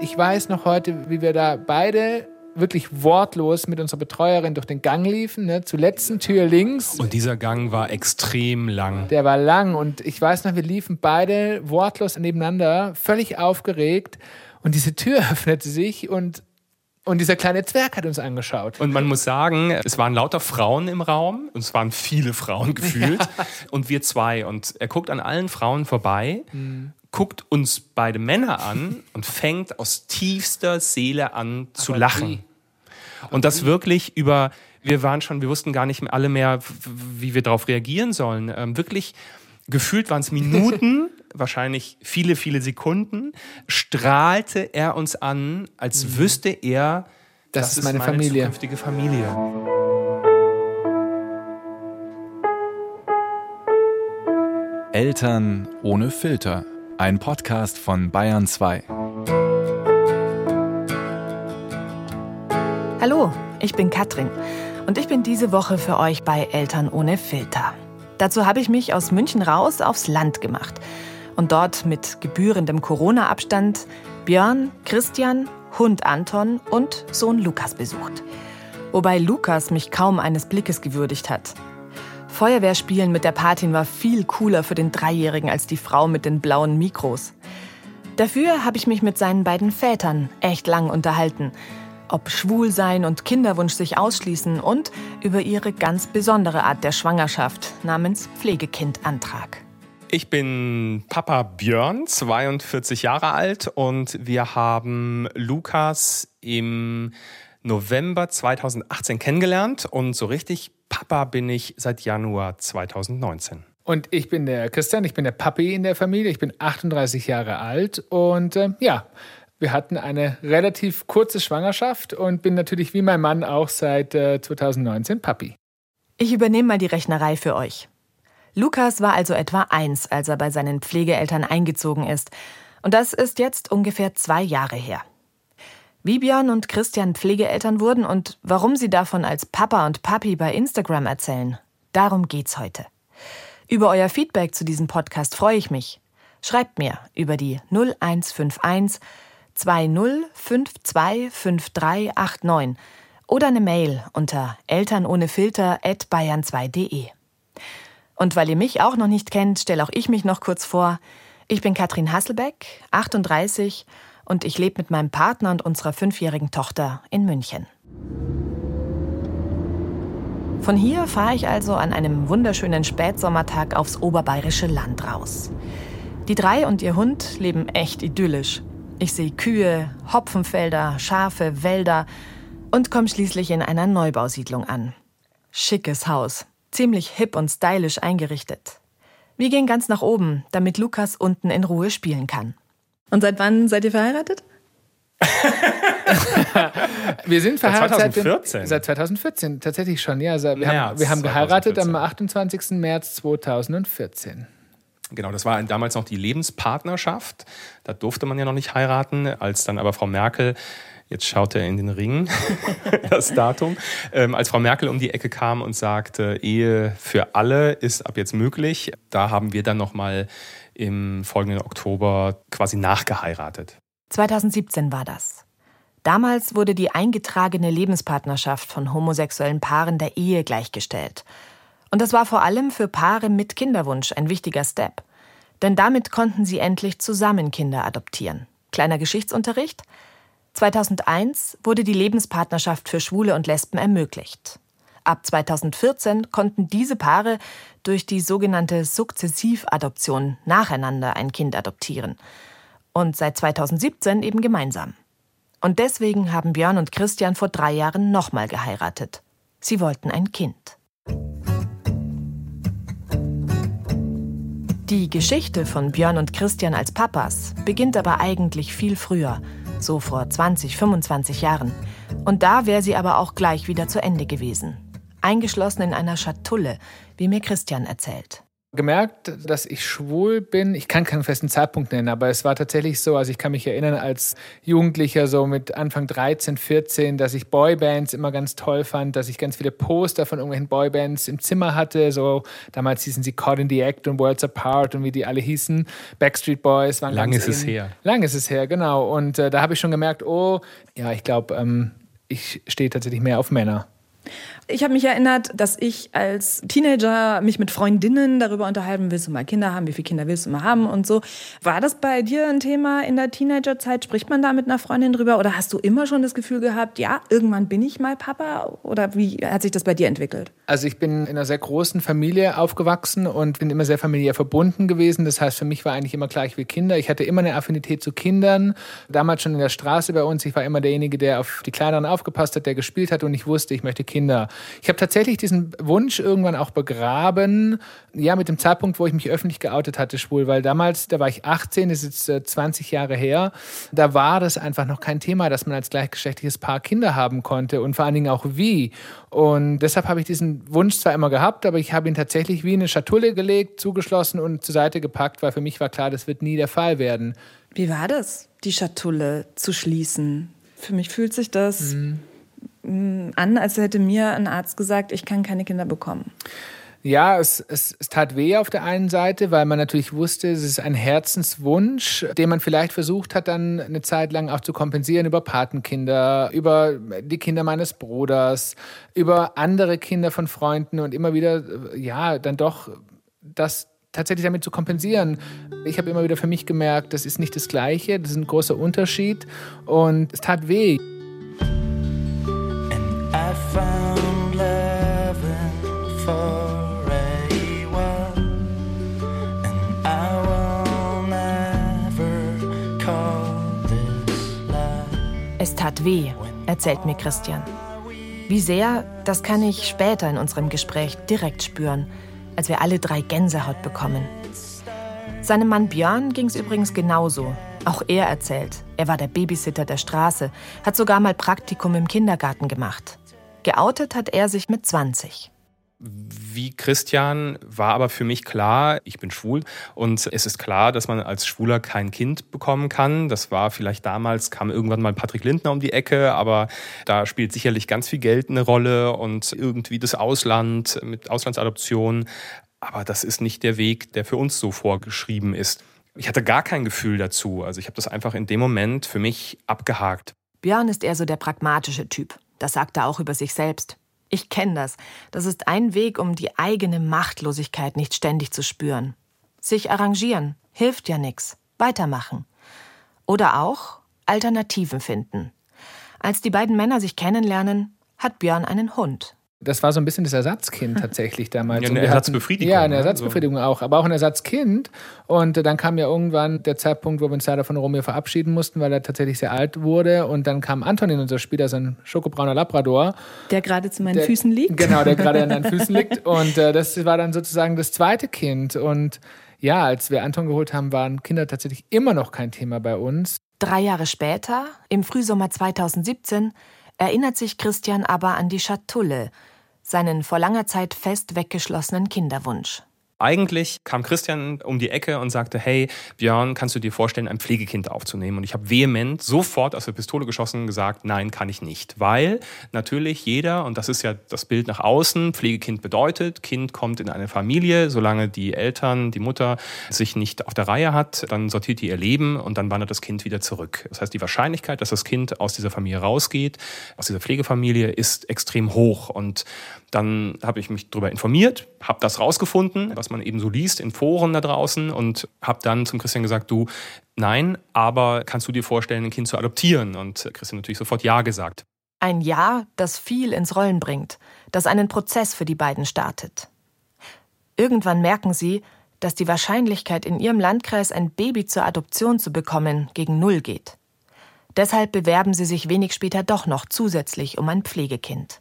Ich weiß noch heute, wie wir da beide wirklich wortlos mit unserer Betreuerin durch den Gang liefen, ne, zur letzten Tür links. Und dieser Gang war extrem lang. Der war lang und ich weiß noch, wir liefen beide wortlos nebeneinander, völlig aufgeregt und diese Tür öffnete sich und und dieser kleine Zwerg hat uns angeschaut. Und man muss sagen, es waren lauter Frauen im Raum. Und es waren viele Frauen gefühlt. Ja. Und wir zwei. Und er guckt an allen Frauen vorbei, mhm. guckt uns beide Männer an und fängt aus tiefster Seele an zu Aber lachen. Wie? Und das wirklich über, wir waren schon, wir wussten gar nicht mehr alle mehr, wie wir darauf reagieren sollen. Ähm, wirklich gefühlt waren es Minuten, wahrscheinlich viele, viele Sekunden, strahlte er uns an, als mhm. wüsste er, das, das ist meine, meine Familie. zukünftige Familie. Eltern ohne Filter. Ein Podcast von Bayern 2. Hallo, ich bin Katrin und ich bin diese Woche für euch bei Eltern ohne Filter. Dazu habe ich mich aus München raus aufs Land gemacht und dort mit gebührendem Corona-Abstand Björn, Christian, Hund Anton und Sohn Lukas besucht. Wobei Lukas mich kaum eines Blickes gewürdigt hat. Feuerwehrspielen mit der Patin war viel cooler für den Dreijährigen als die Frau mit den blauen Mikros. Dafür habe ich mich mit seinen beiden Vätern echt lang unterhalten ob Schwulsein und Kinderwunsch sich ausschließen und über ihre ganz besondere Art der Schwangerschaft namens Pflegekindantrag. Ich bin Papa Björn, 42 Jahre alt und wir haben Lukas im November 2018 kennengelernt und so richtig Papa bin ich seit Januar 2019. Und ich bin der Christian, ich bin der Papi in der Familie, ich bin 38 Jahre alt und äh, ja, wir hatten eine relativ kurze Schwangerschaft und bin natürlich wie mein Mann auch seit äh, 2019 Papi. Ich übernehme mal die Rechnerei für euch. Lukas war also etwa eins, als er bei seinen Pflegeeltern eingezogen ist. Und das ist jetzt ungefähr zwei Jahre her. Wie Björn und Christian Pflegeeltern wurden und warum sie davon als Papa und Papi bei Instagram erzählen, darum geht's heute. Über euer Feedback zu diesem Podcast freue ich mich. Schreibt mir über die 0151 20525389 oder eine Mail unter elternohnefilter@bayern2.de. Und weil ihr mich auch noch nicht kennt, stelle auch ich mich noch kurz vor. Ich bin Katrin Hasselbeck, 38 und ich lebe mit meinem Partner und unserer fünfjährigen Tochter in München. Von hier fahre ich also an einem wunderschönen Spätsommertag aufs oberbayerische Land raus. Die drei und ihr Hund leben echt idyllisch. Ich sehe Kühe, Hopfenfelder, Schafe, Wälder und komme schließlich in einer Neubausiedlung an. Schickes Haus, ziemlich hip und stylisch eingerichtet. Wir gehen ganz nach oben, damit Lukas unten in Ruhe spielen kann. Und seit wann seid ihr verheiratet? wir sind verheiratet seit 2014. Seit, 2014, tatsächlich schon. Ja, also wir, haben, wir haben geheiratet 2014. am 28. März 2014. Genau, das war damals noch die Lebenspartnerschaft. Da durfte man ja noch nicht heiraten. Als dann aber Frau Merkel, jetzt schaut er in den Ring, das Datum, ähm, als Frau Merkel um die Ecke kam und sagte, Ehe für alle ist ab jetzt möglich, da haben wir dann nochmal im folgenden Oktober quasi nachgeheiratet. 2017 war das. Damals wurde die eingetragene Lebenspartnerschaft von homosexuellen Paaren der Ehe gleichgestellt. Und das war vor allem für Paare mit Kinderwunsch ein wichtiger Step. Denn damit konnten sie endlich zusammen Kinder adoptieren. Kleiner Geschichtsunterricht. 2001 wurde die Lebenspartnerschaft für Schwule und Lesben ermöglicht. Ab 2014 konnten diese Paare durch die sogenannte Sukzessivadoption nacheinander ein Kind adoptieren. Und seit 2017 eben gemeinsam. Und deswegen haben Björn und Christian vor drei Jahren nochmal geheiratet. Sie wollten ein Kind. Die Geschichte von Björn und Christian als Papas beginnt aber eigentlich viel früher, so vor 20, 25 Jahren. Und da wäre sie aber auch gleich wieder zu Ende gewesen. Eingeschlossen in einer Schatulle, wie mir Christian erzählt. Gemerkt, dass ich schwul bin. Ich kann keinen festen Zeitpunkt nennen, aber es war tatsächlich so, also ich kann mich erinnern als Jugendlicher so mit Anfang 13, 14, dass ich Boybands immer ganz toll fand, dass ich ganz viele Poster von irgendwelchen Boybands im Zimmer hatte, so damals hießen sie Caught in the Act und Worlds Apart und wie die alle hießen. Backstreet Boys waren Lang ist es her. Lang ist es her, genau. Und äh, da habe ich schon gemerkt, oh, ja, ich glaube, ähm, ich stehe tatsächlich mehr auf Männer. Ich habe mich erinnert, dass ich als Teenager mich mit Freundinnen darüber unterhalten, willst du mal Kinder haben, wie viele Kinder willst du mal haben und so. War das bei dir ein Thema in der Teenagerzeit? Spricht man da mit einer Freundin drüber oder hast du immer schon das Gefühl gehabt, ja, irgendwann bin ich mal Papa oder wie hat sich das bei dir entwickelt? Also ich bin in einer sehr großen Familie aufgewachsen und bin immer sehr familiär verbunden gewesen. Das heißt, für mich war eigentlich immer klar, ich will Kinder. Ich hatte immer eine Affinität zu Kindern. Damals schon in der Straße bei uns. Ich war immer derjenige, der auf die Kleineren aufgepasst hat, der gespielt hat und ich wusste, ich möchte Kinder. Ich habe tatsächlich diesen Wunsch irgendwann auch begraben, ja, mit dem Zeitpunkt, wo ich mich öffentlich geoutet hatte, schwul, weil damals, da war ich 18, das ist jetzt 20 Jahre her, da war das einfach noch kein Thema, dass man als gleichgeschlechtliches Paar Kinder haben konnte und vor allen Dingen auch wie. Und deshalb habe ich diesen Wunsch zwar immer gehabt, aber ich habe ihn tatsächlich wie in eine Schatulle gelegt, zugeschlossen und zur Seite gepackt, weil für mich war klar, das wird nie der Fall werden. Wie war das, die Schatulle zu schließen? Für mich fühlt sich das mhm an, als hätte mir ein Arzt gesagt, ich kann keine Kinder bekommen. Ja, es, es, es, tat weh auf der einen Seite, weil man natürlich wusste, es ist ein Herzenswunsch, den man vielleicht versucht hat, dann eine Zeit lang auch zu kompensieren über Patenkinder, über die Kinder meines Bruders, über andere Kinder von Freunden und immer wieder, ja, dann doch das tatsächlich damit zu kompensieren. Ich habe immer wieder für mich gemerkt, das ist nicht das Gleiche, das ist ein großer Unterschied und es tat weh. Es tat weh, erzählt mir Christian. Wie sehr, das kann ich später in unserem Gespräch direkt spüren, als wir alle drei Gänsehaut bekommen. Seinem Mann Björn ging es übrigens genauso. Auch er erzählt, er war der Babysitter der Straße, hat sogar mal Praktikum im Kindergarten gemacht. Geoutet hat er sich mit 20. Wie Christian war aber für mich klar, ich bin schwul und es ist klar, dass man als Schwuler kein Kind bekommen kann. Das war vielleicht damals, kam irgendwann mal Patrick Lindner um die Ecke, aber da spielt sicherlich ganz viel Geld eine Rolle und irgendwie das Ausland mit Auslandsadoption. Aber das ist nicht der Weg, der für uns so vorgeschrieben ist. Ich hatte gar kein Gefühl dazu. Also ich habe das einfach in dem Moment für mich abgehakt. Björn ist eher so der pragmatische Typ. Das sagt er auch über sich selbst. Ich kenne das. Das ist ein Weg, um die eigene Machtlosigkeit nicht ständig zu spüren. Sich arrangieren hilft ja nichts. Weitermachen. Oder auch Alternativen finden. Als die beiden Männer sich kennenlernen, hat Björn einen Hund. Das war so ein bisschen das Ersatzkind tatsächlich damals. Ja, eine Ersatzbefriedigung. ja, eine ne? Ersatzbefriedigung ne? auch, aber auch ein Ersatzkind. Und dann kam ja irgendwann der Zeitpunkt, wo wir uns leider von Romeo verabschieden mussten, weil er tatsächlich sehr alt wurde. Und dann kam Anton in unser Spiel, der ist ein schokobrauner Labrador. Der gerade zu meinen der, Füßen liegt. Genau, der gerade an deinen Füßen liegt. Und äh, das war dann sozusagen das zweite Kind. Und ja, als wir Anton geholt haben, waren Kinder tatsächlich immer noch kein Thema bei uns. Drei Jahre später, im Frühsommer 2017, erinnert sich Christian aber an die Schatulle, seinen vor langer Zeit fest weggeschlossenen Kinderwunsch. Eigentlich kam Christian um die Ecke und sagte, hey, Björn, kannst du dir vorstellen, ein Pflegekind aufzunehmen? Und ich habe vehement sofort aus der Pistole geschossen gesagt, nein, kann ich nicht. Weil natürlich jeder, und das ist ja das Bild nach außen, Pflegekind bedeutet, Kind kommt in eine Familie, solange die Eltern, die Mutter sich nicht auf der Reihe hat, dann sortiert die ihr Leben und dann wandert das Kind wieder zurück. Das heißt, die Wahrscheinlichkeit, dass das Kind aus dieser Familie rausgeht, aus dieser Pflegefamilie, ist extrem hoch. Und dann habe ich mich darüber informiert, habe das rausgefunden, was man eben so liest in Foren da draußen und habe dann zum Christian gesagt, du, nein, aber kannst du dir vorstellen, ein Kind zu adoptieren? Und Christian natürlich sofort Ja gesagt. Ein Ja, das viel ins Rollen bringt, das einen Prozess für die beiden startet. Irgendwann merken sie, dass die Wahrscheinlichkeit, in ihrem Landkreis ein Baby zur Adoption zu bekommen, gegen Null geht. Deshalb bewerben sie sich wenig später doch noch zusätzlich um ein Pflegekind.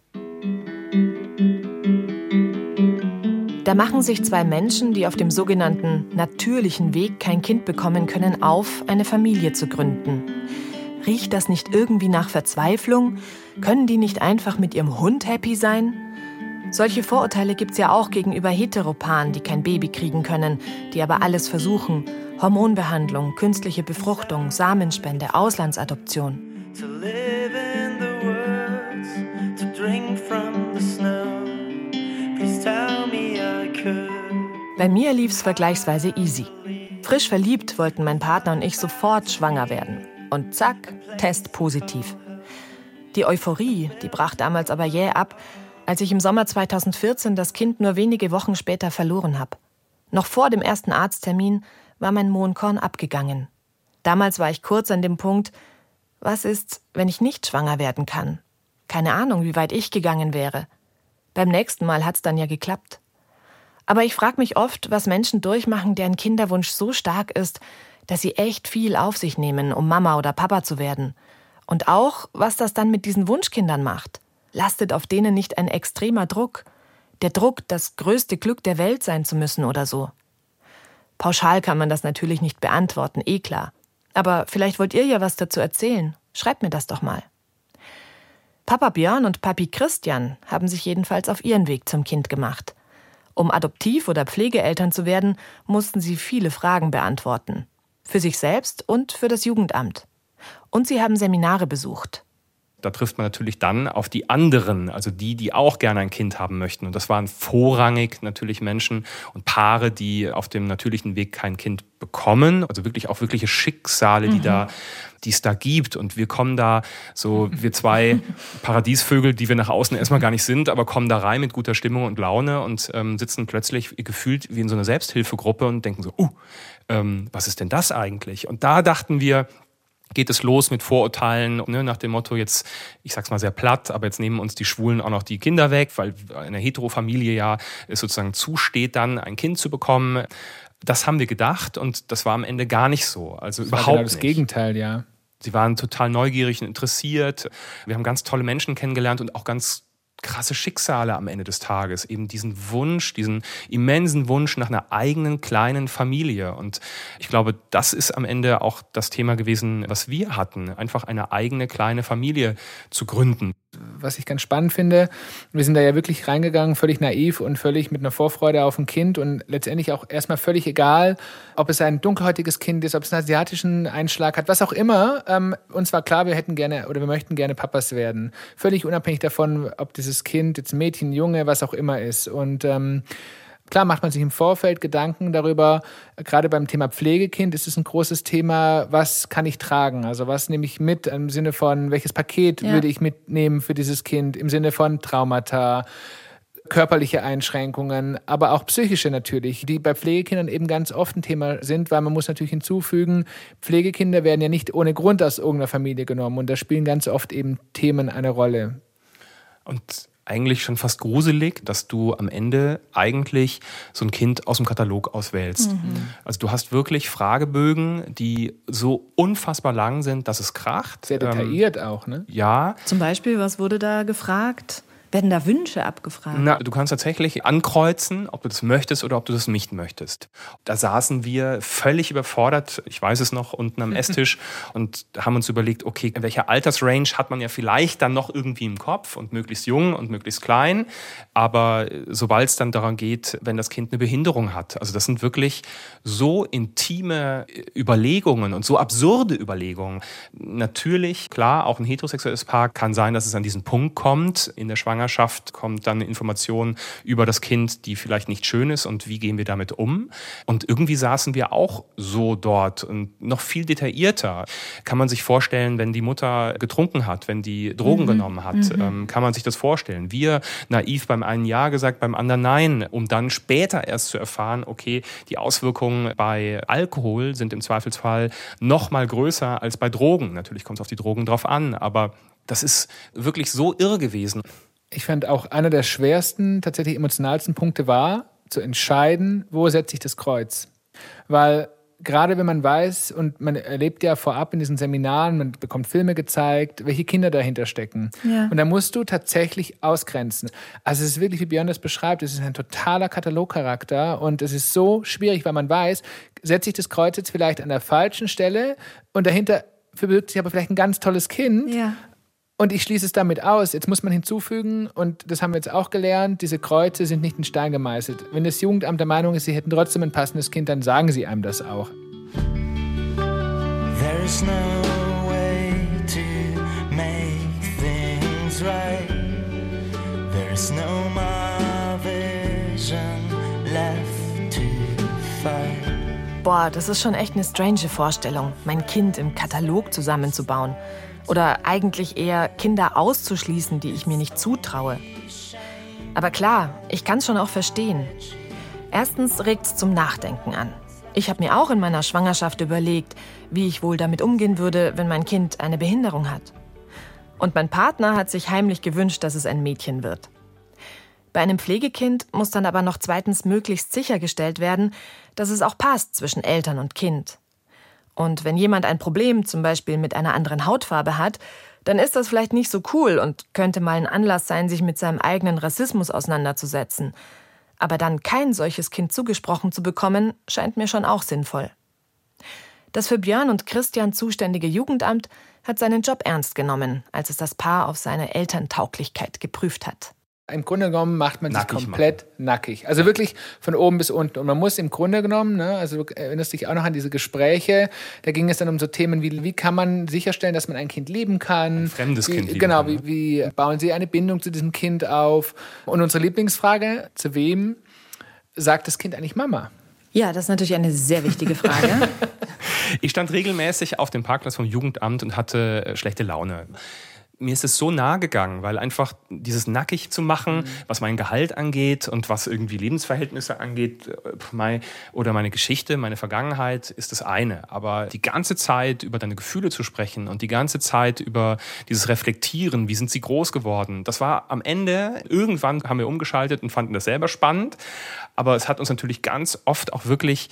Da machen sich zwei Menschen, die auf dem sogenannten natürlichen Weg kein Kind bekommen können, auf, eine Familie zu gründen. Riecht das nicht irgendwie nach Verzweiflung? Können die nicht einfach mit ihrem Hund happy sein? Solche Vorurteile gibt es ja auch gegenüber Heteropaaren, die kein Baby kriegen können, die aber alles versuchen. Hormonbehandlung, künstliche Befruchtung, Samenspende, Auslandsadoption. Bei mir lief es vergleichsweise easy. Frisch verliebt wollten mein Partner und ich sofort schwanger werden. Und zack, Test positiv. Die Euphorie, die brach damals aber jäh ab, als ich im Sommer 2014 das Kind nur wenige Wochen später verloren habe. Noch vor dem ersten Arzttermin war mein Mohnkorn abgegangen. Damals war ich kurz an dem Punkt, was ist, wenn ich nicht schwanger werden kann? Keine Ahnung, wie weit ich gegangen wäre. Beim nächsten Mal hat's dann ja geklappt. Aber ich frage mich oft, was Menschen durchmachen, deren Kinderwunsch so stark ist, dass sie echt viel auf sich nehmen, um Mama oder Papa zu werden. Und auch, was das dann mit diesen Wunschkindern macht lastet auf denen nicht ein extremer Druck, der Druck, das größte Glück der Welt sein zu müssen oder so? Pauschal kann man das natürlich nicht beantworten, eh klar. Aber vielleicht wollt ihr ja was dazu erzählen. Schreibt mir das doch mal. Papa Björn und Papi Christian haben sich jedenfalls auf ihren Weg zum Kind gemacht. Um Adoptiv- oder Pflegeeltern zu werden, mussten sie viele Fragen beantworten. Für sich selbst und für das Jugendamt. Und sie haben Seminare besucht. Da trifft man natürlich dann auf die anderen, also die, die auch gerne ein Kind haben möchten. Und das waren vorrangig natürlich Menschen und Paare, die auf dem natürlichen Weg kein Kind bekommen. Also wirklich auch wirkliche Schicksale, die mhm. da, die es da gibt. Und wir kommen da so, wir zwei Paradiesvögel, die wir nach außen erstmal gar nicht sind, aber kommen da rein mit guter Stimmung und Laune und ähm, sitzen plötzlich gefühlt wie in so einer Selbsthilfegruppe und denken so, uh, ähm, was ist denn das eigentlich? Und da dachten wir, geht es los mit Vorurteilen ne, nach dem Motto jetzt, ich sag's mal sehr platt, aber jetzt nehmen uns die Schwulen auch noch die Kinder weg, weil eine Heterofamilie ja es sozusagen zusteht, dann ein Kind zu bekommen. Das haben wir gedacht und das war am Ende gar nicht so. Also das überhaupt war genau das nicht. Gegenteil, ja. Sie waren total neugierig und interessiert. Wir haben ganz tolle Menschen kennengelernt und auch ganz krasse Schicksale am Ende des Tages. Eben diesen Wunsch, diesen immensen Wunsch nach einer eigenen kleinen Familie. Und ich glaube, das ist am Ende auch das Thema gewesen, was wir hatten. Einfach eine eigene kleine Familie zu gründen was ich ganz spannend finde. Wir sind da ja wirklich reingegangen, völlig naiv und völlig mit einer Vorfreude auf ein Kind und letztendlich auch erstmal völlig egal, ob es ein dunkelhäutiges Kind ist, ob es einen asiatischen Einschlag hat, was auch immer. Ähm, uns war klar, wir hätten gerne oder wir möchten gerne Papas werden. Völlig unabhängig davon, ob dieses Kind jetzt Mädchen, Junge, was auch immer ist. Und ähm, Klar macht man sich im Vorfeld Gedanken darüber, gerade beim Thema Pflegekind ist es ein großes Thema, was kann ich tragen? Also was nehme ich mit im Sinne von, welches Paket ja. würde ich mitnehmen für dieses Kind im Sinne von Traumata, körperliche Einschränkungen, aber auch psychische natürlich, die bei Pflegekindern eben ganz oft ein Thema sind, weil man muss natürlich hinzufügen, Pflegekinder werden ja nicht ohne Grund aus irgendeiner Familie genommen und da spielen ganz oft eben Themen eine Rolle. Und eigentlich schon fast gruselig, dass du am Ende eigentlich so ein Kind aus dem Katalog auswählst. Mhm. Also du hast wirklich Fragebögen, die so unfassbar lang sind, dass es kracht. Sehr detailliert ähm, auch, ne? Ja. Zum Beispiel, was wurde da gefragt? Werden da Wünsche abgefragt? Na, du kannst tatsächlich ankreuzen, ob du das möchtest oder ob du das nicht möchtest. Da saßen wir völlig überfordert, ich weiß es noch, unten am Esstisch und haben uns überlegt, okay, in welcher Altersrange hat man ja vielleicht dann noch irgendwie im Kopf und möglichst jung und möglichst klein. Aber sobald es dann daran geht, wenn das Kind eine Behinderung hat, also das sind wirklich so intime Überlegungen und so absurde Überlegungen. Natürlich, klar, auch ein heterosexuelles Paar kann sein, dass es an diesen Punkt kommt in der Schwangerschaft Schwangerschaft kommt dann Information über das Kind, die vielleicht nicht schön ist und wie gehen wir damit um. Und irgendwie saßen wir auch so dort und noch viel detaillierter. Kann man sich vorstellen, wenn die Mutter getrunken hat, wenn die Drogen mhm. genommen hat, mhm. ähm, kann man sich das vorstellen. Wir naiv beim einen Ja gesagt, beim anderen Nein, um dann später erst zu erfahren, okay, die Auswirkungen bei Alkohol sind im Zweifelsfall noch mal größer als bei Drogen. Natürlich kommt es auf die Drogen drauf an, aber das ist wirklich so irre gewesen ich fand auch einer der schwersten, tatsächlich emotionalsten Punkte war, zu entscheiden, wo setze ich das Kreuz. Weil gerade wenn man weiß und man erlebt ja vorab in diesen Seminaren, man bekommt Filme gezeigt, welche Kinder dahinter stecken. Ja. Und da musst du tatsächlich ausgrenzen. Also es ist wirklich, wie Björn das beschreibt, es ist ein totaler Katalogcharakter und es ist so schwierig, weil man weiß, setze ich das Kreuz jetzt vielleicht an der falschen Stelle und dahinter verbirgt sich aber vielleicht ein ganz tolles Kind. Ja Und ich schließe es damit aus. Jetzt muss man hinzufügen, und das haben wir jetzt auch gelernt, diese Kreuze sind nicht in Stein gemeißelt. Wenn das Jugendamt der Meinung ist, sie hätten trotzdem ein passendes Kind, dann sagen sie einem das auch. There is no way to make things right. There is no more vision left to fight. Boah, das ist schon echt eine strange Vorstellung, mein Kind im Katalog zusammenzubauen. Oder eigentlich eher Kinder auszuschließen, die ich mir nicht zutraue. Aber klar, ich kann es schon auch verstehen. Erstens regt es zum Nachdenken an. Ich habe mir auch in meiner Schwangerschaft überlegt, wie ich wohl damit umgehen würde, wenn mein Kind eine Behinderung hat. Und mein Partner hat sich heimlich gewünscht, dass es ein Mädchen wird. Bei einem Pflegekind muss dann aber noch zweitens möglichst sichergestellt werden, dass es auch passt zwischen Eltern und Kind. Und wenn jemand ein Problem zum Beispiel mit einer anderen Hautfarbe hat, dann ist das vielleicht nicht so cool und könnte mal ein Anlass sein, sich mit seinem eigenen Rassismus auseinanderzusetzen. Aber dann kein solches Kind zugesprochen zu bekommen, scheint mir schon auch sinnvoll. Das für Björn und Christian zuständige Jugendamt hat seinen Job ernst genommen, als es das Paar auf seine Elterntauglichkeit geprüft hat. Im Grunde genommen macht man nackig sich komplett machen. nackig. Also wirklich von oben bis unten. Und man muss im Grunde genommen, ne, also du erinnerst dich auch noch an diese Gespräche, da ging es dann um so Themen wie, wie kann man sicherstellen, dass man ein Kind lieben kann? Ein fremdes wie, Kind lieben Genau, kann, wie, wie bauen Sie eine Bindung zu diesem Kind auf? Und unsere Lieblingsfrage, zu wem sagt das Kind eigentlich Mama? Ja, das ist natürlich eine sehr wichtige Frage. ich stand regelmäßig auf dem Parkplatz vom Jugendamt und hatte schlechte Laune mir ist es so nahe gegangen, weil einfach dieses nackig zu machen, mhm. was mein Gehalt angeht und was irgendwie Lebensverhältnisse angeht, äh, oder meine Geschichte, meine Vergangenheit, ist das eine. Aber die ganze Zeit über deine Gefühle zu sprechen und die ganze Zeit über dieses Reflektieren, wie sind sie groß geworden, das war am Ende, irgendwann haben wir umgeschaltet und fanden das selber spannend. Aber es hat uns natürlich ganz oft auch wirklich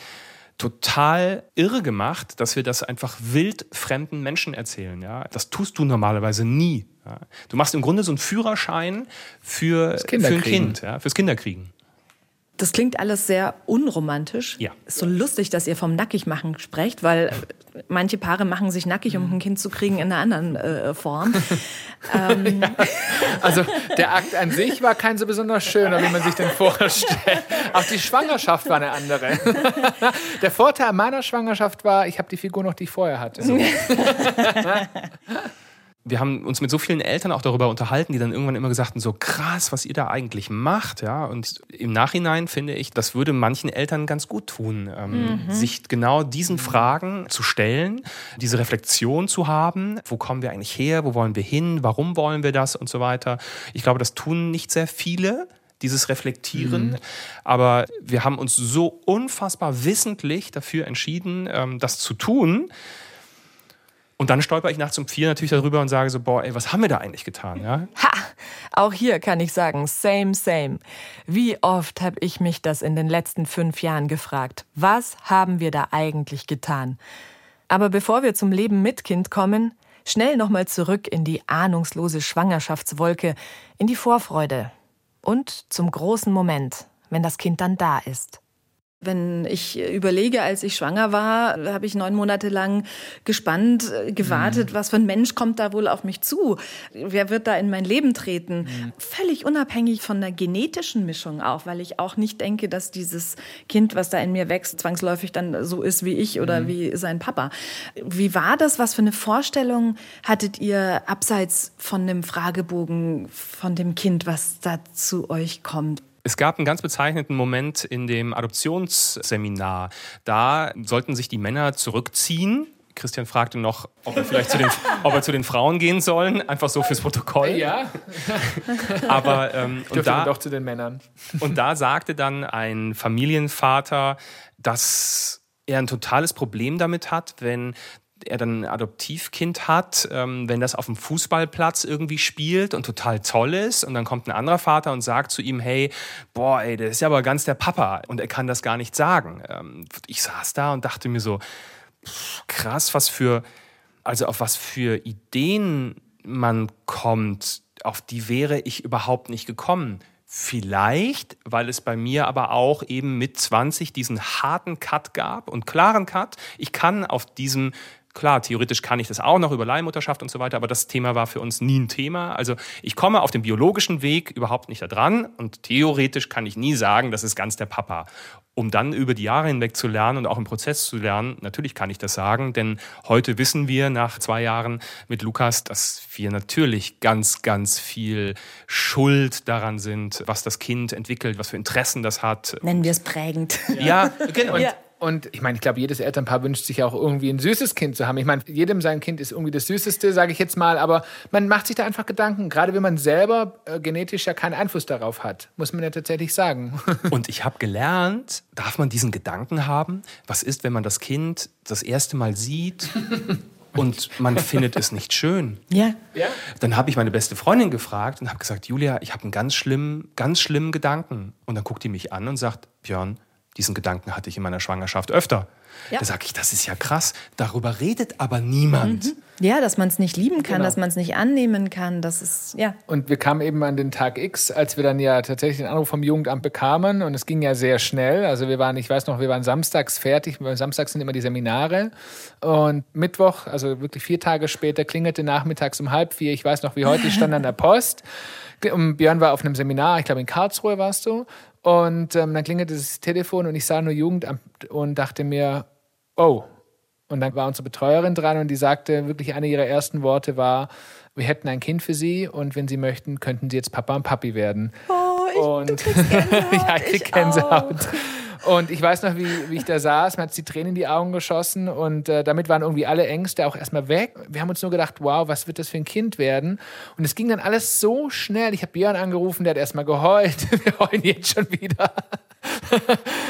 total irre gemacht, dass wir das einfach wild fremden Menschen erzählen. Ja? Das tust du normalerweise nie. Ja? Du machst im Grunde so einen Führerschein für, für ein Kind, ja? fürs Kinderkriegen. Das klingt alles sehr unromantisch. Ja. Ist so lustig, dass ihr vom Nackigmachen sprecht, weil manche Paare machen sich nackig, um ein Kind zu kriegen in einer anderen äh, Form. ähm. Also der Akt an sich war kein so besonders schöner, wie man sich den vorstellt. Auch die Schwangerschaft war eine andere. Der Vorteil meiner Schwangerschaft war, ich habe die Figur noch, die ich vorher hatte. So. wir haben uns mit so vielen Eltern auch darüber unterhalten, die dann irgendwann immer gesagt haben, so krass, was ihr da eigentlich macht, ja. Und im Nachhinein finde ich, das würde manchen Eltern ganz gut tun, ähm, mhm. sich genau diesen Fragen zu stellen, diese Reflexion zu haben. Wo kommen wir eigentlich her? Wo wollen wir hin? Warum wollen wir das? Und so weiter. Ich glaube, das tun nicht sehr viele dieses Reflektieren. Mhm. Aber wir haben uns so unfassbar wissentlich dafür entschieden, ähm, das zu tun, und dann stolper ich nachts um vier natürlich darüber und sage so, boah, ey, was haben wir da eigentlich getan? Ja? Ha! Auch hier kann ich sagen, same, same. Wie oft habe ich mich das in den letzten fünf Jahren gefragt? Was haben wir da eigentlich getan? Aber bevor wir zum Leben mit Kind kommen, schnell nochmal zurück in die ahnungslose Schwangerschaftswolke, in die Vorfreude und zum großen Moment, wenn das Kind dann da ist. Wenn ich überlege, als ich schwanger war, habe ich neun Monate lang gespannt, äh, gewartet, mhm. was für ein Mensch kommt da wohl auf mich zu? Wer wird da in mein Leben treten? Mhm. Völlig unabhängig von der genetischen Mischung auch, weil ich auch nicht denke, dass dieses Kind, was da in mir wächst, zwangsläufig dann so ist wie ich oder mhm. wie sein Papa. Wie war das? Was für eine Vorstellung hattet ihr abseits von dem Fragebogen von dem Kind, was da zu euch kommt? Es gab einen ganz bezeichneten Moment in dem Adoptionsseminar. Da sollten sich die Männer zurückziehen. Christian fragte noch, ob er vielleicht zu den, ob er zu den Frauen gehen sollen, einfach so fürs Protokoll. Ja. Aber ähm, und da doch zu den Männern. Und da sagte dann ein Familienvater, dass er ein totales Problem damit hat, wenn er dann ein Adoptivkind hat, ähm, wenn das auf dem Fußballplatz irgendwie spielt und total toll ist und dann kommt ein anderer Vater und sagt zu ihm, hey, boah, ey, der ist ja aber ganz der Papa und er kann das gar nicht sagen. Ähm, ich saß da und dachte mir so, krass, was für, also auf was für Ideen man kommt, auf die wäre ich überhaupt nicht gekommen. Vielleicht, weil es bei mir aber auch eben mit 20 diesen harten Cut gab und klaren Cut. Ich kann auf diesem Klar, theoretisch kann ich das auch noch über Leihmutterschaft und so weiter, aber das Thema war für uns nie ein Thema. Also ich komme auf dem biologischen Weg überhaupt nicht da dran und theoretisch kann ich nie sagen, das ist ganz der Papa. Um dann über die Jahre hinweg zu lernen und auch im Prozess zu lernen, natürlich kann ich das sagen, denn heute wissen wir nach zwei Jahren mit Lukas, dass wir natürlich ganz, ganz viel Schuld daran sind, was das Kind entwickelt, was für Interessen das hat. Nennen wir es prägend. Ja, genau. Und, und ich meine, ich glaube, jedes Elternpaar wünscht sich auch irgendwie ein süßes Kind zu haben. Ich meine, jedem sein Kind ist irgendwie das Süßeste, sage ich jetzt mal, aber man macht sich da einfach Gedanken. Gerade wenn man selber äh, genetisch ja keinen Einfluss darauf hat, muss man ja tatsächlich sagen. Und ich habe gelernt, darf man diesen Gedanken haben? Was ist, wenn man das Kind das erste Mal sieht und man findet es nicht schön? Ja. Dann habe ich meine beste Freundin gefragt und habe gesagt, Julia, ich habe einen ganz schlimmen, ganz schlimmen Gedanken. Und dann guckt die mich an und sagt, Björn, diesen Gedanken hatte ich in meiner Schwangerschaft öfter. Ja. Da sage ich, das ist ja krass. Darüber redet aber niemand. Ja, dass man es nicht lieben kann, Genau. dass man es nicht annehmen kann, das ist, ja. Und wir kamen eben an den Tag X, als wir dann ja tatsächlich den Anruf vom Jugendamt bekamen. Und es ging ja sehr schnell. Also wir waren, ich weiß noch, wir waren samstags fertig. Samstags sind immer die Seminare. Und Mittwoch, also wirklich vier Tage später, klingelte nachmittags um halb vier. Ich weiß noch, wie heute, ich stand an der Post. Und Björn war auf einem Seminar, ich glaube in Karlsruhe warst du. Und ähm, dann klingelte das Telefon und ich sah nur Jugendamt und dachte mir, oh. Und dann war unsere Betreuerin dran und die sagte, wirklich eine ihrer ersten Worte war, wir hätten ein Kind für Sie und wenn Sie möchten, könnten Sie jetzt Papa und Papi werden. Oh, ich, Und- du kriegst Gänsehaut. ja, ich krieg Gänsehaut. auch. Und ich weiß noch, wie, wie ich da saß, mir hat die Tränen in die Augen geschossen und äh, damit waren irgendwie alle Ängste auch erstmal weg. Wir haben uns nur gedacht, wow, was wird das für ein Kind werden? Und es ging dann alles so schnell. Ich habe Björn angerufen, der hat erstmal geheult. Wir heulen jetzt schon wieder.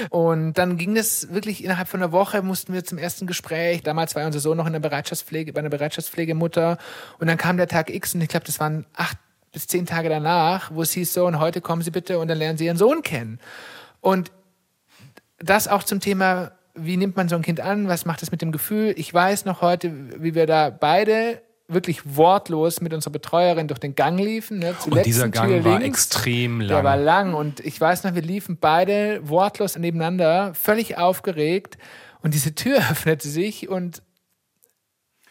Und dann ging es wirklich innerhalb von einer Woche, mussten wir zum ersten Gespräch. Damals war unser Sohn noch in der Bereitschaftspflege, bei einer Bereitschaftspflegemutter. Und dann kam der Tag X und ich glaube, das waren acht bis zehn Tage danach, wo es hieß so, und heute kommen Sie bitte und dann lernen Sie Ihren Sohn kennen. Und das auch zum Thema, wie nimmt man so ein Kind an, was macht es mit dem Gefühl. Ich weiß noch heute, wie wir da beide wirklich wortlos mit unserer Betreuerin durch den Gang liefen. Ne, Und dieser Gang Tür war links. extrem Der war lang. lang und ich weiß noch, wir liefen beide wortlos nebeneinander, völlig aufgeregt und diese Tür öffnete sich und,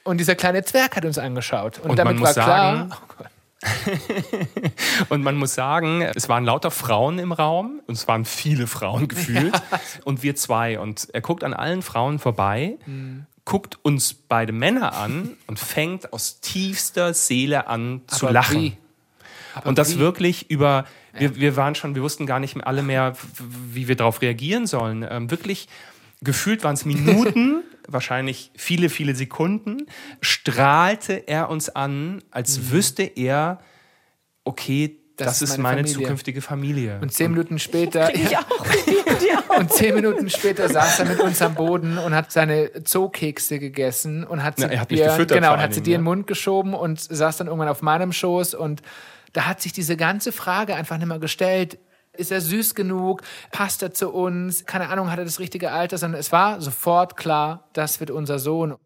und dieser kleine Zwerg hat uns angeschaut. Und, Und damit man war sagen, klar, oh Gott, Und man muss sagen, es waren lauter Frauen im Raum und es waren viele Frauen gefühlt und wir zwei. Und er guckt an allen Frauen vorbei, Mhm. guckt uns beide Männer an und fängt aus tiefster Seele an zu aber lachen. wie? Aber Und das wie? wirklich über, wir, wir waren schon, wir wussten gar nicht mehr alle mehr, wie wir darauf reagieren sollen. Ähm, wirklich gefühlt waren es Minuten, wahrscheinlich viele, viele Sekunden, strahlte er uns an, als wüsste er, okay, Das das, ist meine meine, zukünftige Familie. Und zehn Minuten später. Ich auch. Und zehn Minuten später saß er mit uns am Boden und hat seine Zookekse gegessen und hat sie mich dir, genau, und hat sie dir in den ja. Mund geschoben und saß dann irgendwann auf meinem Schoß und da hat sich diese ganze Frage einfach nicht mehr gestellt. Ist er süß genug? Passt er zu uns? Keine Ahnung, hat er das richtige Alter? Sondern es war sofort klar, das wird unser Sohn.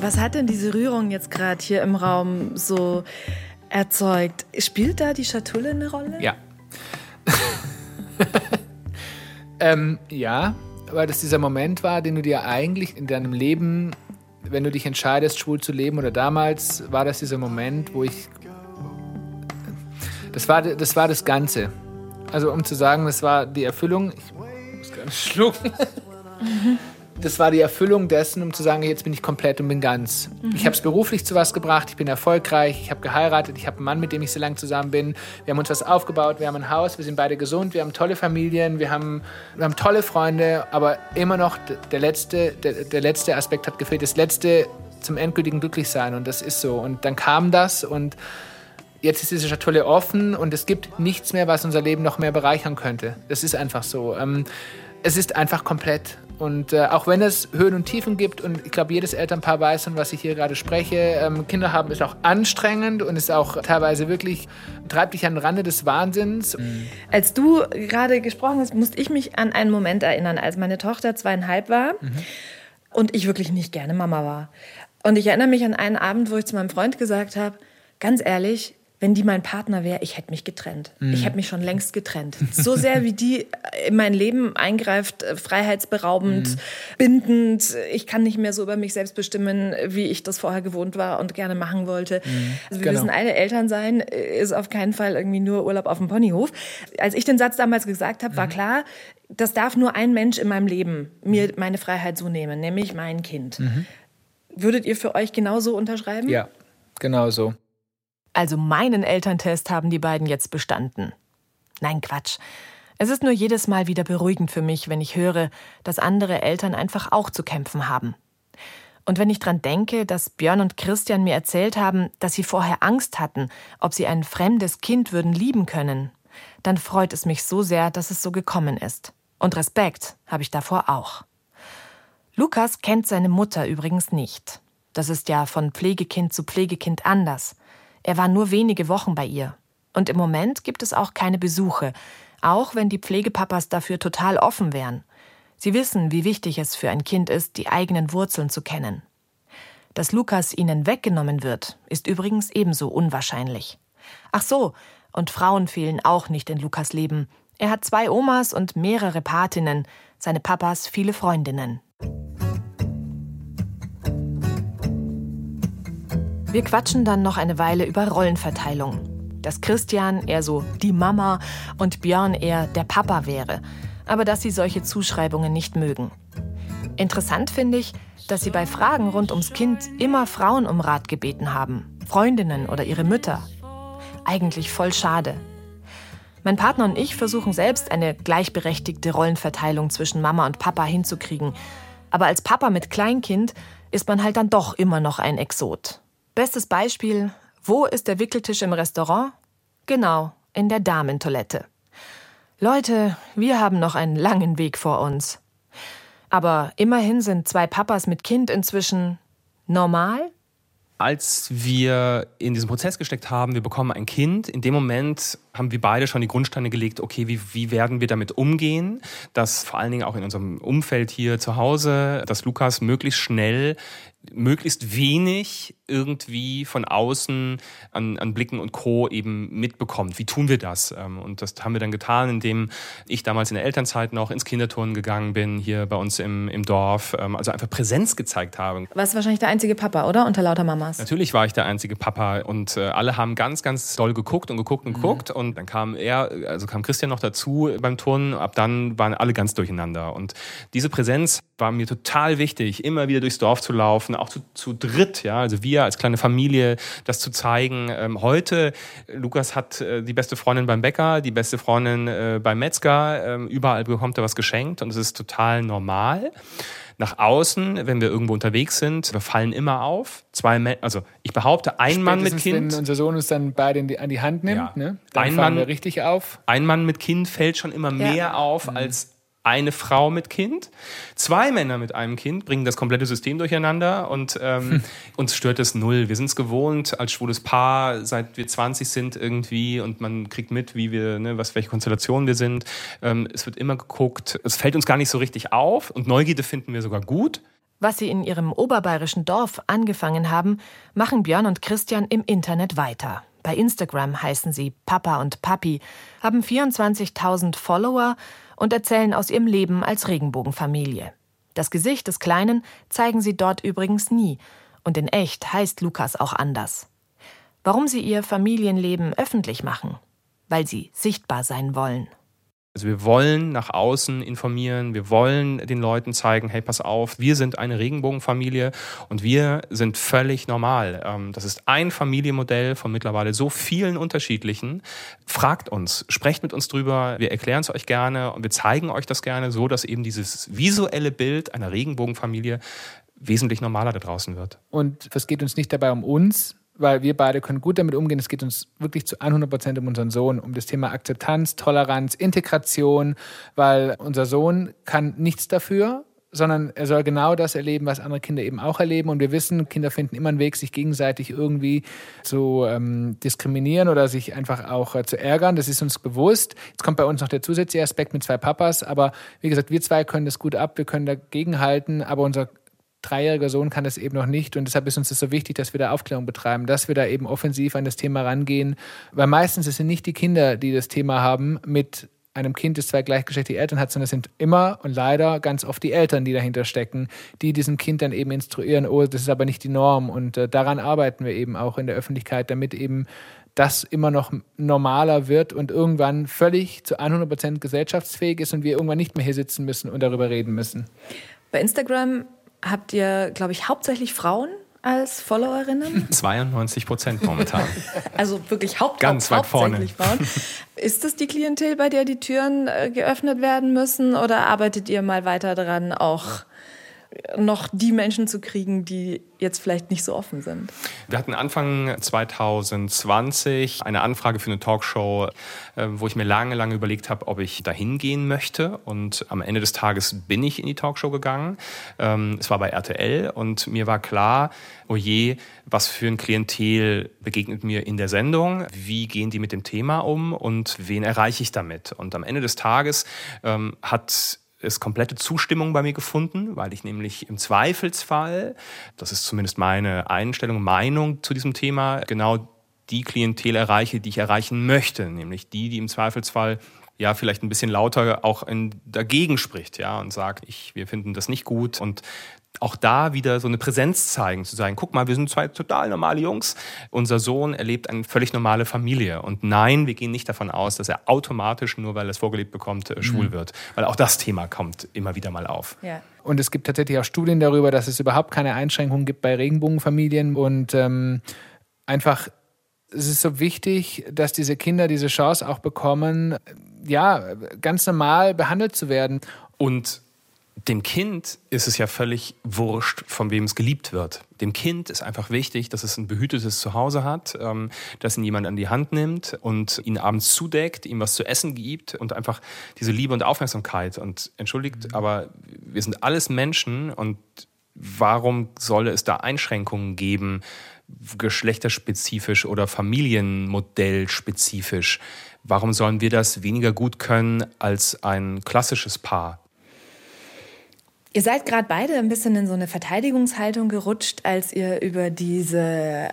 Was hat denn diese Rührung jetzt gerade hier im Raum so erzeugt? Spielt da die Schatulle eine Rolle? Ja. ähm, ja, weil das dieser Moment war, den du dir eigentlich in deinem Leben, wenn du dich entscheidest, schwul zu leben, oder damals war das dieser Moment, wo ich. Das war, das war das Ganze. Also, um zu sagen, das war die Erfüllung. Ich muss gerade schlucken. Das war die Erfüllung dessen, um zu sagen, jetzt bin ich komplett und bin ganz. Ich habe es beruflich zu was gebracht, ich bin erfolgreich, ich habe geheiratet, ich habe einen Mann, mit dem ich so lange zusammen bin. Wir haben uns was aufgebaut, wir haben ein Haus, wir sind beide gesund, wir haben tolle Familien, wir haben, wir haben tolle Freunde, aber immer noch der letzte, der, der letzte Aspekt hat gefehlt, das letzte zum endgültigen Glücklichsein und das ist so. Und dann kam das und jetzt ist diese Schatulle offen und es gibt nichts mehr, was unser Leben noch mehr bereichern könnte. Das ist einfach so. Ähm, es ist einfach komplett. Und äh, auch wenn es Höhen und Tiefen gibt, und ich glaube, jedes Elternpaar weiß, von was ich hier gerade spreche, ähm, Kinder haben ist auch anstrengend und ist auch teilweise wirklich, treibt dich an den Rande des Wahnsinns. Als du gerade gesprochen hast, musste ich mich an einen Moment erinnern, als meine Tochter zweieinhalb war. und ich wirklich nicht gerne Mama war. Und ich erinnere mich an einen Abend, wo ich zu meinem Freund gesagt habe, ganz ehrlich, wenn die mein Partner wäre, ich hätte mich getrennt. Mhm. Ich hätte mich schon längst getrennt. So sehr wie die in mein Leben eingreift, äh, freiheitsberaubend, mhm. bindend. Ich kann nicht mehr so über mich selbst bestimmen, wie ich das vorher gewohnt war und gerne machen wollte. Mhm. Also wir genau. wissen, alle Eltern sein ist auf keinen Fall irgendwie nur Urlaub auf dem Ponyhof. Als ich den Satz damals gesagt habe, war mhm. klar, das darf nur ein Mensch in meinem Leben mir meine Freiheit so nehmen, nämlich mein Kind. Mhm. Würdet ihr für euch genauso unterschreiben? Ja, genau so. Also meinen Elterntest haben die beiden jetzt bestanden. Nein, Quatsch. Es ist nur jedes Mal wieder beruhigend für mich, wenn ich höre, dass andere Eltern einfach auch zu kämpfen haben. Und wenn ich dran denke, dass Björn und Christian mir erzählt haben, dass sie vorher Angst hatten, ob sie ein fremdes Kind würden lieben können, dann freut es mich so sehr, dass es so gekommen ist. Und Respekt habe ich davor auch. Lukas kennt seine Mutter übrigens nicht. Das ist ja von Pflegekind zu Pflegekind anders. Er war nur wenige Wochen bei ihr. Und im Moment gibt es auch keine Besuche, auch wenn die Pflegepapas dafür total offen wären. Sie wissen, wie wichtig es für ein Kind ist, die eigenen Wurzeln zu kennen. Dass Lukas ihnen weggenommen wird, ist übrigens ebenso unwahrscheinlich. Ach so, und Frauen fehlen auch nicht in Lukas Leben. Er hat zwei Omas und mehrere Patinnen, seine Papas viele Freundinnen. Wir quatschen dann noch eine Weile über Rollenverteilung. Dass Christian eher so die Mama und Björn eher der Papa wäre, aber dass sie solche Zuschreibungen nicht mögen. Interessant finde ich, dass sie bei Fragen rund ums Kind immer Frauen um Rat gebeten haben, Freundinnen oder ihre Mütter. Eigentlich voll schade. Mein Partner und ich versuchen selbst eine gleichberechtigte Rollenverteilung zwischen Mama und Papa hinzukriegen. Aber als Papa mit Kleinkind ist man halt dann doch immer noch ein Exot. Bestes Beispiel, wo ist der Wickeltisch im Restaurant? Genau, in der Damentoilette. Leute, wir haben noch einen langen Weg vor uns. Aber immerhin sind zwei Papas mit Kind inzwischen normal? Als wir in diesen Prozess gesteckt haben, wir bekommen ein Kind, in dem Moment haben wir beide schon die Grundsteine gelegt, okay, wie, wie werden wir damit umgehen, dass vor allen Dingen auch in unserem Umfeld hier zu Hause, dass Lukas möglichst schnell möglichst wenig irgendwie von außen an, an Blicken und Co. eben mitbekommt. Wie tun wir das? Ähm, und das haben wir dann getan, indem ich damals in der Elternzeit noch ins Kinderturnen gegangen bin, hier bei uns im, im Dorf, ähm, also einfach Präsenz gezeigt habe. Warst wahrscheinlich der einzige Papa, oder? Unter lauter Mamas. Natürlich war ich der einzige Papa und äh, alle haben ganz, ganz doll geguckt und geguckt und mhm. geguckt und dann kam er, also kam Christian noch dazu beim Turnen, ab dann waren alle ganz durcheinander und diese Präsenz war mir total wichtig, immer wieder durchs Dorf zu laufen, auch zu, zu dritt, ja, also wir als kleine Familie, das zu zeigen. Ähm, heute, Lukas hat äh, die beste Freundin beim Bäcker, die beste Freundin äh, beim Metzger, ähm, überall bekommt er was geschenkt und es ist total normal. Nach außen, wenn wir irgendwo unterwegs sind, wir fallen immer auf. Zwei, Mä also ich behaupte, ein Mann mit Kind. Wenn unser Sohn uns dann beide die, an die Hand nimmt, ja. ne? dann ein fallen Mann, wir richtig auf. Ein Mann mit Kind fällt schon immer mehr ja. auf mhm. als eine Frau mit Kind. Zwei Männer mit einem Kind bringen das komplette System durcheinander und ähm, hm. uns stört es null. Wir sind es gewohnt als schwules Paar, seit wir 20 sind irgendwie und man kriegt mit, wie wir, ne, was welche Konstellationen wir sind. Ähm, es wird immer geguckt. Es fällt uns gar nicht so richtig auf und Neugierde finden wir sogar gut. Was sie in ihrem oberbayerischen Dorf angefangen haben, machen Björn und Christian im Internet weiter. Bei Instagram heißen sie Papa und Papi, haben 24.000 Follower und erzählen aus ihrem Leben als Regenbogenfamilie. Das Gesicht des Kleinen zeigen sie dort übrigens nie, und in echt heißt Lukas auch anders. Warum sie ihr Familienleben öffentlich machen? Weil sie sichtbar sein wollen. Also wir wollen nach außen informieren, wir wollen den Leuten zeigen, hey, pass auf, wir sind eine Regenbogenfamilie und wir sind völlig normal. Ähm, das ist ein Familienmodell von mittlerweile so vielen unterschiedlichen. Fragt uns, sprecht mit uns drüber, wir erklären es euch gerne und wir zeigen euch das gerne so, dass eben dieses visuelle Bild einer Regenbogenfamilie wesentlich normaler da draußen wird. Und es geht uns nicht dabei um uns, weil wir beide können gut damit umgehen. Es geht uns wirklich zu 100 Prozent um unseren Sohn, um das Thema Akzeptanz, Toleranz, Integration, weil unser Sohn kann nichts dafür, sondern er soll genau das erleben, was andere Kinder eben auch erleben. Und wir wissen, Kinder finden immer einen Weg, sich gegenseitig irgendwie zu ähm, diskriminieren oder sich einfach auch äh, zu ärgern. Das ist uns bewusst. Jetzt kommt bei uns noch der zusätzliche Aspekt mit zwei Papas. Aber wie gesagt, wir zwei können das gut ab, wir können dagegenhalten. Aber unser dreijähriger Sohn kann das eben noch nicht und deshalb ist uns das so wichtig, dass wir da Aufklärung betreiben, dass wir da eben offensiv an das Thema rangehen, weil meistens es sind nicht die Kinder, die das Thema haben mit einem Kind, das zwei gleichgeschlechtliche Eltern hat, sondern es sind immer und leider ganz oft die Eltern, die dahinter stecken, die diesem Kind dann eben instruieren, oh, das ist aber nicht die Norm. Und äh, daran arbeiten wir eben auch in der Öffentlichkeit, damit eben das immer noch normaler wird und irgendwann völlig zu 100 Prozent gesellschaftsfähig ist und wir irgendwann nicht mehr hier sitzen müssen und darüber reden müssen. Bei Instagram habt ihr, glaube ich, hauptsächlich Frauen als Followerinnen? 92 Prozent momentan. Also wirklich Haupt Ganz weit vorne. Frauen. Ist das die Klientel, bei der die Türen äh, geöffnet werden müssen oder arbeitet ihr mal weiter daran, auch noch die Menschen zu kriegen, die jetzt vielleicht nicht so offen sind. Wir hatten Anfang 2020 eine Anfrage für eine Talkshow, äh, wo ich mir lange, lange überlegt habe, ob ich dahin gehen möchte. Und am Ende des Tages bin ich in die Talkshow gegangen. Ähm, es war bei RTL und mir war klar, oh je, was für ein Klientel begegnet mir in der Sendung, wie gehen die mit dem Thema um und wen erreiche ich damit. Und am Ende des Tages ähm, hat es komplette Zustimmung bei mir gefunden, weil ich nämlich im Zweifelsfall, das ist zumindest meine Einstellung, Meinung zu diesem Thema, genau die Klientel erreiche, die ich erreichen möchte, nämlich die, die im Zweifelsfall ja vielleicht ein bisschen lauter auch in, dagegen spricht, ja, und sagt, ich, wir finden das nicht gut. Und auch da wieder so eine Präsenz zeigen, zu sagen, guck mal, wir sind zwei total normale Jungs. Unser Sohn erlebt eine völlig normale Familie. Und nein, wir gehen nicht davon aus, dass er automatisch, nur weil er es vorgelebt bekommt, äh, schwul mhm. wird. Weil auch das Thema kommt immer wieder mal auf. Ja. Und es gibt tatsächlich auch Studien darüber, dass es überhaupt keine Einschränkungen gibt bei Regenbogenfamilien. Und ähm, einfach, es ist so wichtig, dass diese Kinder diese Chance auch bekommen, ja, ganz normal behandelt zu werden. Und dem Kind ist es ja völlig wurscht, von wem es geliebt wird. Dem Kind ist einfach wichtig, dass es ein behütetes Zuhause hat, ähm, dass ihn jemand an die Hand nimmt und ihn abends zudeckt, ihm was zu essen gibt und einfach diese Liebe und Aufmerksamkeit. Und entschuldigt, mhm. aber wir sind alles Menschen und warum soll es da Einschränkungen geben, geschlechterspezifisch oder familienmodellspezifisch? Warum sollen wir das weniger gut können als ein klassisches Paar? Ihr seid gerade beide ein bisschen in so eine Verteidigungshaltung gerutscht, als ihr über diese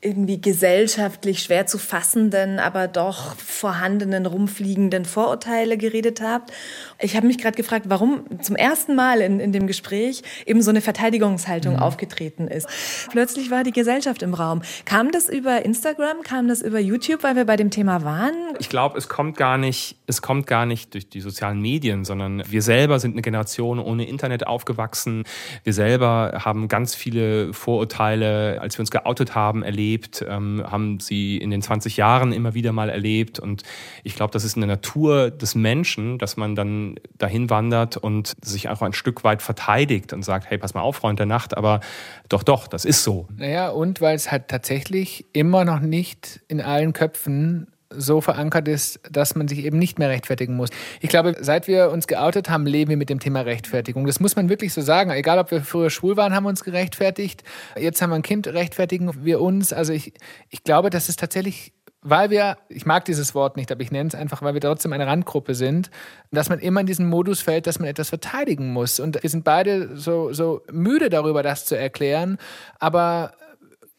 irgendwie gesellschaftlich schwer zu fassenden, aber doch vorhandenen, rumfliegenden Vorurteile geredet habt. Ich habe mich gerade gefragt, warum zum ersten Mal in, in dem Gespräch eben so eine Verteidigungshaltung mhm. aufgetreten ist. Plötzlich war die Gesellschaft im Raum. Kam das über Instagram? Kam das über YouTube, weil wir bei dem Thema waren? Ich glaube, es kommt gar nicht, es kommt gar nicht durch die sozialen Medien, sondern wir selber sind eine Generation ohne Internet aufgewachsen. Wir selber haben ganz viele Vorurteile, als wir uns geoutet haben, erlebt erlebt, ähm, haben sie in den 20 Jahren immer wieder mal erlebt. Und ich glaube, das ist in der Natur des Menschen, dass man dann dahin wandert und sich auch ein Stück weit verteidigt und sagt, hey, pass mal auf, Freund der Nacht, aber doch, doch, das ist so. Naja, und weil es halt tatsächlich immer noch nicht in allen Köpfen so verankert ist, dass man sich eben nicht mehr rechtfertigen muss. Ich glaube, seit wir uns geoutet haben, leben wir mit dem Thema Rechtfertigung. Das muss man wirklich so sagen. Egal, ob wir früher schwul waren, haben wir uns gerechtfertigt. Jetzt haben wir ein Kind, rechtfertigen wir uns. Also ich, ich glaube, das ist tatsächlich weil wir, ich mag dieses Wort nicht, aber ich nenne es einfach, weil wir trotzdem eine Randgruppe sind, dass man immer in diesen Modus fällt, dass man etwas verteidigen muss. Und wir sind beide so, so müde darüber, das zu erklären. Aber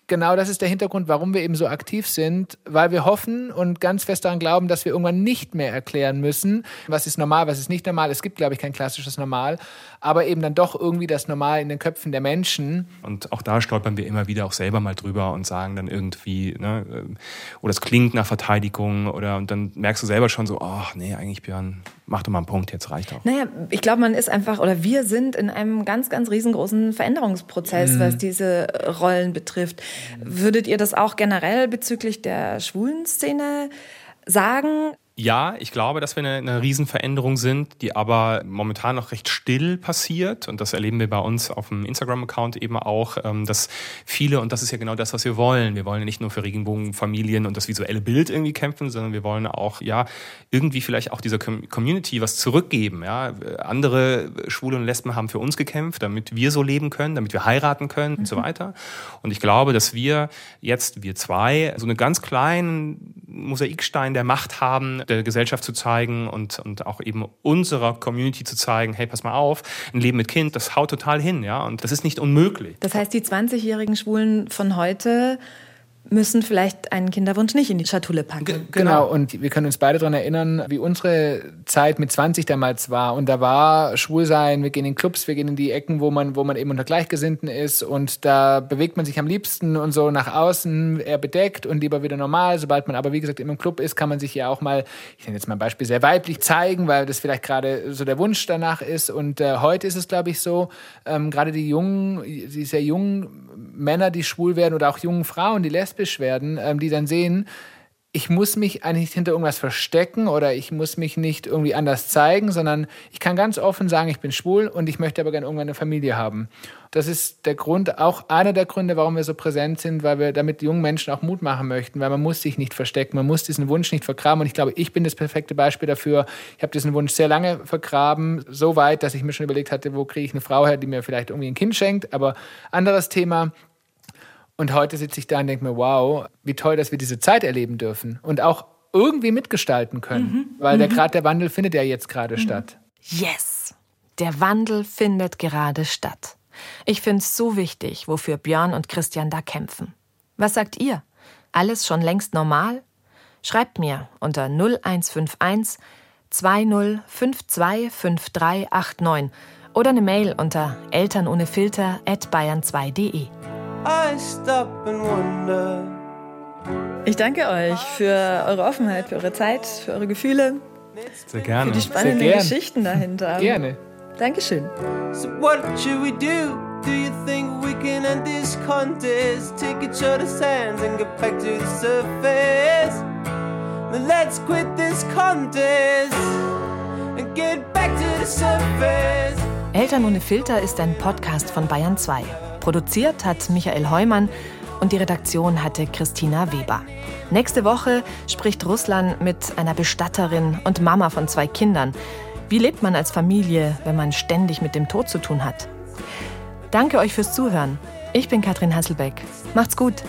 genau das ist der Hintergrund, warum wir eben so aktiv sind, weil wir hoffen und ganz fest daran glauben, dass wir irgendwann nicht mehr erklären müssen, was ist normal, was ist nicht normal. Es gibt, glaube ich, kein klassisches Normal, aber eben dann doch irgendwie das Normal in den Köpfen der Menschen. Und auch da stolpern wir immer wieder auch selber mal drüber und sagen dann irgendwie, ne, äh, oder es klingt nach Verteidigung oder und dann merkst du selber schon so, ach nee, eigentlich Björn, mach doch mal einen Punkt, jetzt reicht auch. Naja, ich glaube, man ist einfach, oder wir sind in einem ganz, ganz riesengroßen Veränderungsprozess, mhm. was diese Rollen betrifft. Würdet ihr das auch generell bezüglich der schwulen Szene sagen? Ja, ich glaube, dass wir eine, eine Riesenveränderung sind, die aber momentan noch recht still passiert. Und das erleben wir bei uns auf dem Instagram-Account eben auch, ähm, dass viele, und das ist ja genau das, was wir wollen. Wir wollen ja nicht nur für Regenbogenfamilien und das visuelle Bild irgendwie kämpfen, sondern wir wollen auch, ja, irgendwie vielleicht auch dieser Community was zurückgeben. Ja, andere Schwule und Lesben haben für uns gekämpft, damit wir so leben können, damit wir heiraten können mhm. und so mhm. weiter. Und ich glaube, dass wir jetzt, wir zwei, so einen ganz kleinen Mosaikstein der Macht haben, der Gesellschaft zu zeigen und, und auch eben unserer Community zu zeigen, hey, pass mal auf, ein Leben mit Kind, das haut total hin, ja, und das ist nicht unmöglich. Das heißt, die 20-jährigen Schwulen von heute müssen vielleicht einen Kinderwunsch nicht in die Schatulle packen. G genau, und wir können uns beide daran erinnern, wie unsere Zeit mit 20 damals war. Und da war Schwulsein, wir gehen in Clubs, wir gehen in die Ecken, wo man, wo man eben unter Gleichgesinnten ist. Und da bewegt man sich am liebsten und so nach außen eher bedeckt und lieber wieder normal. Sobald man aber, wie gesagt, im Club ist, kann man sich ja auch mal, ich nenne jetzt mal ein Beispiel, sehr weiblich zeigen, weil das vielleicht gerade so der Wunsch danach ist. Und äh, heute ist es, glaube ich, so, ähm, gerade die jungen, die sehr jungen Männer, die schwul werden oder auch jungen Frauen, die lesbisch werden, ähm, die dann sehen, ich muss mich eigentlich hinter irgendwas verstecken oder ich muss mich nicht irgendwie anders zeigen, sondern ich kann ganz offen sagen, ich bin schwul und ich möchte aber gerne irgendwann eine Familie haben. Das ist der Grund, auch einer der Gründe, warum wir so präsent sind, weil wir damit jungen Menschen auch Mut machen möchten, weil man muss sich nicht verstecken, man muss diesen Wunsch nicht vergraben und ich glaube, ich bin das perfekte Beispiel dafür. Ich habe diesen Wunsch sehr lange vergraben, so weit, dass ich mir schon überlegt hatte, wo kriege ich eine Frau her, die mir vielleicht irgendwie ein Kind schenkt, aber anderes Thema. Und heute sitze ich da und denke mir, wow, wie toll, dass wir diese Zeit erleben dürfen und auch irgendwie mitgestalten können, mhm. weil mhm. der Grad der Wandel findet ja jetzt gerade mhm. statt. Yes, der Wandel findet gerade statt. Ich finde es so wichtig, wofür Björn und Christian da kämpfen. Was sagt ihr? Alles schon längst normal? Schreibt mir unter 0151 20525389 oder eine Mail unter elternohnefilter at bayern2.de. Ich danke euch für eure Offenheit, für eure Zeit, für eure Gefühle. Sehr gerne. Für die spannenden gern. Geschichten dahinter. Gerne. Dankeschön. So what should we do? Do you think we can end this contest? Take each other's hands and get back to the surface. Then let's quit this contest and get back to the surface. Eltern ohne Filter ist ein Podcast von Bayern 2. Produziert hat Michael Heumann und die Redaktion hatte Christina Weber. Nächste Woche spricht Russland mit einer Bestatterin und Mama von zwei Kindern. Wie lebt man als Familie, wenn man ständig mit dem Tod zu tun hat? Danke euch fürs Zuhören. Ich bin Katrin Hasselbeck. Macht's gut.